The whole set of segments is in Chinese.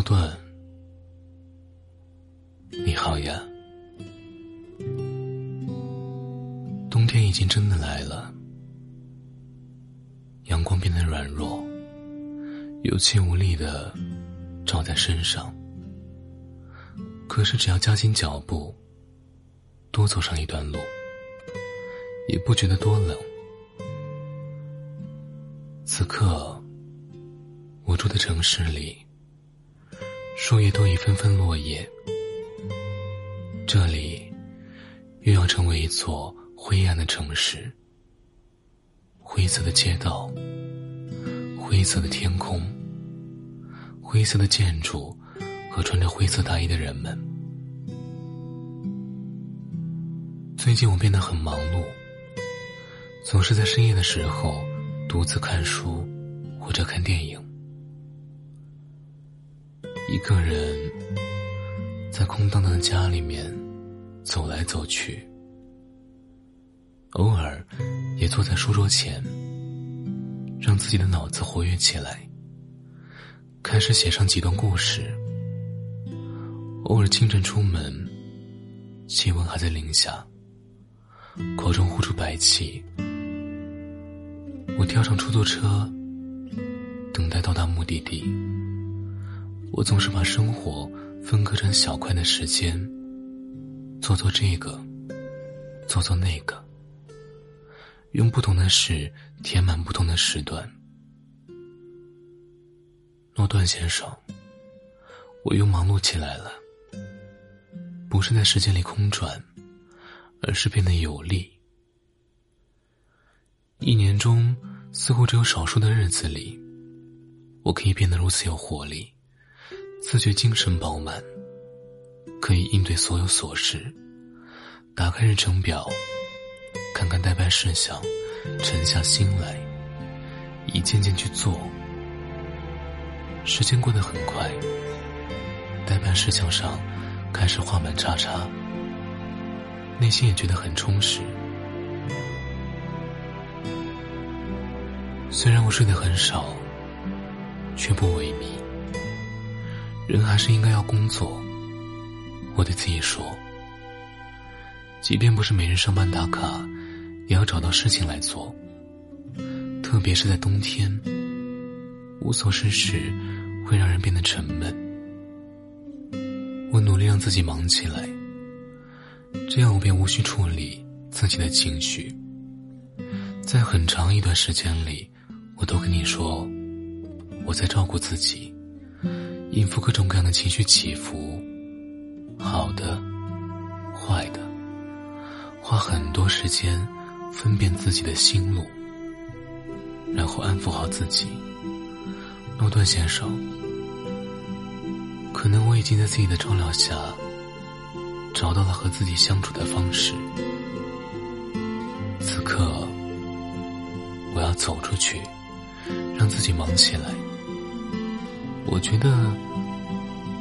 诺顿，你好呀。冬天已经真的来了，阳光变得软弱，有气无力的照在身上。可是只要加紧脚步，多走上一段路，也不觉得多冷。此刻，我住的城市里，树叶都已纷纷落叶，这里又要成为一座。灰暗的城市，灰色的街道，灰色的天空，灰色的建筑和穿着灰色大衣的人们。最近我变得很忙碌，总是在深夜的时候独自看书或者看电影，一个人在空荡荡的家里面走来走去。偶尔，也坐在书桌前，让自己的脑子活跃起来，开始写上几段故事。偶尔清晨出门，气温还在零下，口中呼出白气，我跳上出租车，等待到达目的地。我总是把生活分割成小块的时间，做做这个，做做那个。用不同的事填满不同的时段。诺顿先生，我又忙碌起来了，不是在时间里空转，而是变得有力。一年中似乎只有少数的日子里，我可以变得如此有活力，自觉精神饱满，可以应对所有琐事。打开日程表。看看待办事项，沉下心来，一件件去做。时间过得很快，待办事项上开始画满叉叉，内心也觉得很充实。虽然我睡得很少，却不萎靡。人还是应该要工作，我对自己说。即便不是每日上班打卡。也要找到事情来做，特别是在冬天，无所事事会让人变得沉闷。我努力让自己忙起来，这样我便无需处理自己的情绪。在很长一段时间里，我都跟你说，我在照顾自己，应付各种各样的情绪起伏，好的，坏的，花很多时间。分辨自己的心路，然后安抚好自己。诺顿先生，可能我已经在自己的照料下找到了和自己相处的方式。此刻，我要走出去，让自己忙起来。我觉得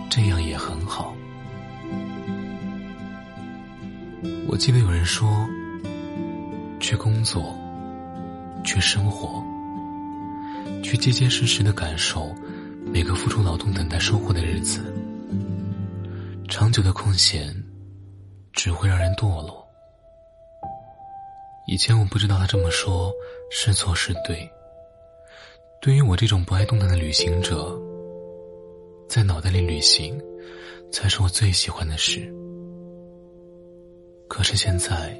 这样也很好。我记得有人说。去工作，去生活，去结结实实的感受每个付出劳动等待收获的日子。长久的空闲，只会让人堕落。以前我不知道他这么说是错是对。对于我这种不爱动弹的旅行者，在脑袋里旅行，才是我最喜欢的事。可是现在。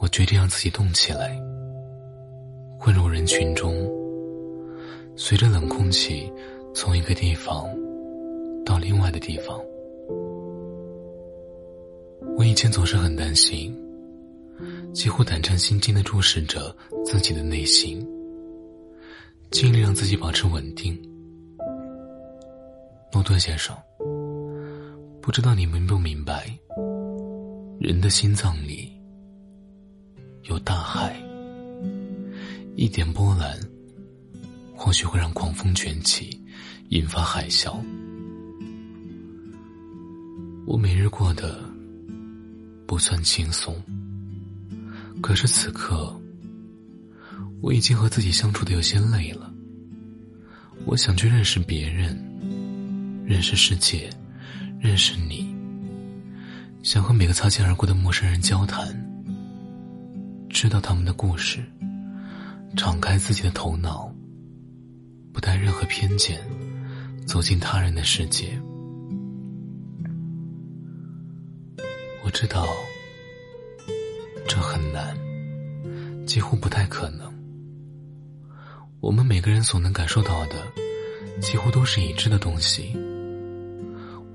我决定让自己动起来，混入人群中，随着冷空气从一个地方到另外的地方。我以前总是很担心，几乎胆战心惊的注视着自己的内心，尽力让自己保持稳定。诺顿先生，不知道你明不明白，人的心脏里。有大海，一点波澜，或许会让狂风卷起，引发海啸。我每日过得不算轻松，可是此刻，我已经和自己相处的有些累了。我想去认识别人，认识世界，认识你。想和每个擦肩而过的陌生人交谈，知道他们的故事，敞开自己的头脑，不带任何偏见，走进他人的世界。我知道，这很难，几乎不太可能。我们每个人所能感受到的，几乎都是已知的东西。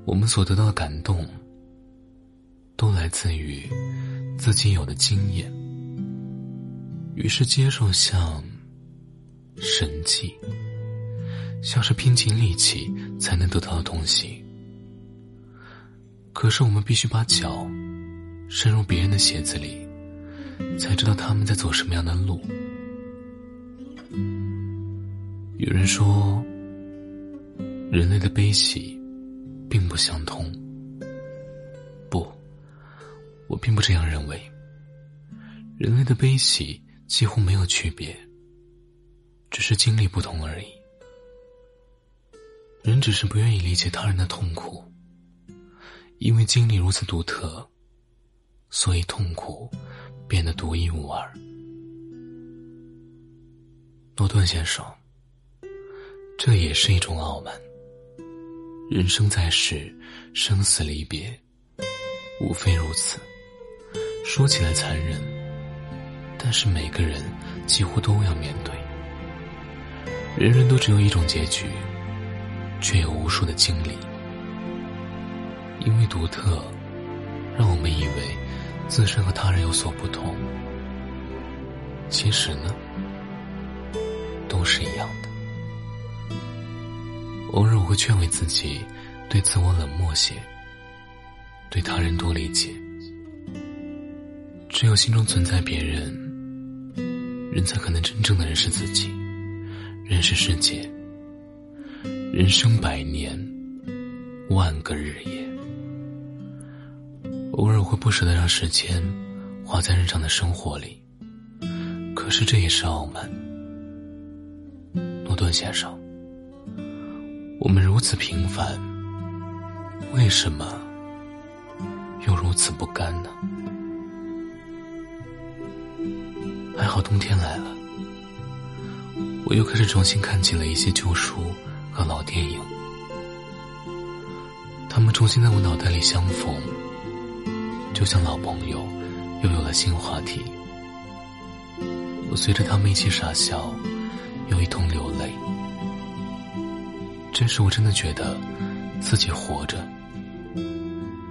我们所得到的感动，都来自于自己有的经验。于是接受像神迹，像是拼尽力气才能得到的东西。可是我们必须把脚伸入别人的鞋子里，才知道他们在走什么样的路。有人说，人类的悲喜并不相通。不，我并不这样认为。人类的悲喜几乎没有区别，只是经历不同而已。人只是不愿意理解他人的痛苦，因为经历如此独特，所以痛苦变得独一无二。诺顿先生。这也是一种傲慢。人生在世，生死离别，无非如此。说起来残忍，但是每个人几乎都要面对。人人都只有一种结局，却有无数的经历。因为独特，让我们以为自身和他人有所不同。其实呢，都是一样的。偶尔我会劝慰自己，对自我冷漠些，对他人多理解。只有心中存在别人，人才可能真正的认识自己，认识世界。人生百年，万个日夜。偶尔我会不舍得让时间花在日常的生活里，可是这也是傲慢。诺顿先生。我们如此平凡，为什么又如此不甘呢？还好冬天来了，我又开始重新看起了一些旧书和老电影，他们重新在我脑袋里相逢，就像老朋友又有了新话题。我随着他们一起傻笑，又一同流泪。这时，我真的觉得自己活着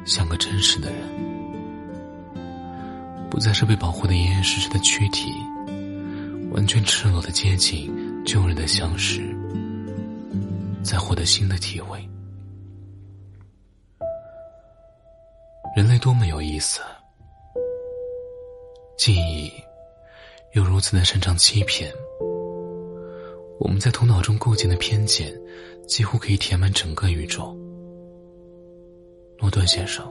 像个真实的人，不再是被保护的严严实实的躯体，完全赤裸的接近旧日的相识，在获得新的体会。人类多么有意思，记忆又如此的擅长欺骗。我们在头脑中构建的偏见，几乎可以填满整个宇宙。诺顿先生，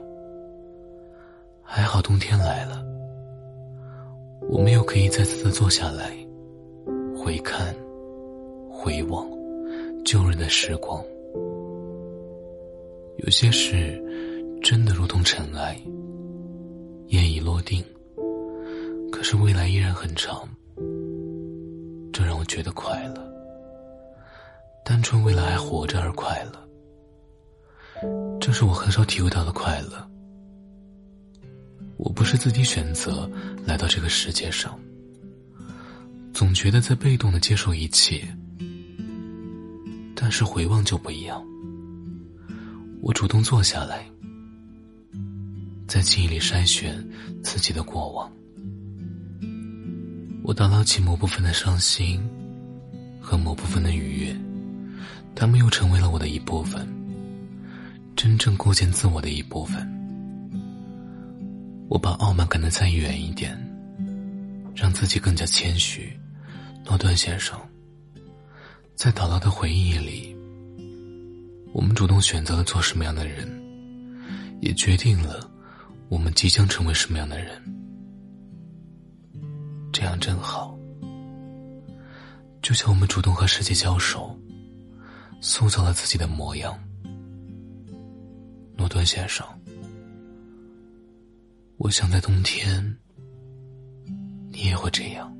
还好冬天来了，我们又可以再次的坐下来，回看、回望旧日的时光。有些事真的如同尘埃，烟已落定，可是未来依然很长，这让我觉得快乐。单纯为了还活着而快乐，这是我很少体会到的快乐。我不是自己选择来到这个世界上，总觉得在被动的接受一切，但是回望就不一样。我主动坐下来，在记忆里筛选自己的过往，我打捞起某部分的伤心和某部分的愉悦。他们又成为了我的一部分，真正构建自我的一部分。我把傲慢赶得再远一点，让自己更加谦虚。诺顿先生，在姥姥的回忆里，我们主动选择了做什么样的人，也决定了我们即将成为什么样的人。这样真好，就像我们主动和世界交手。塑造了自己的模样。诺顿先生我想在冬天你也会这样。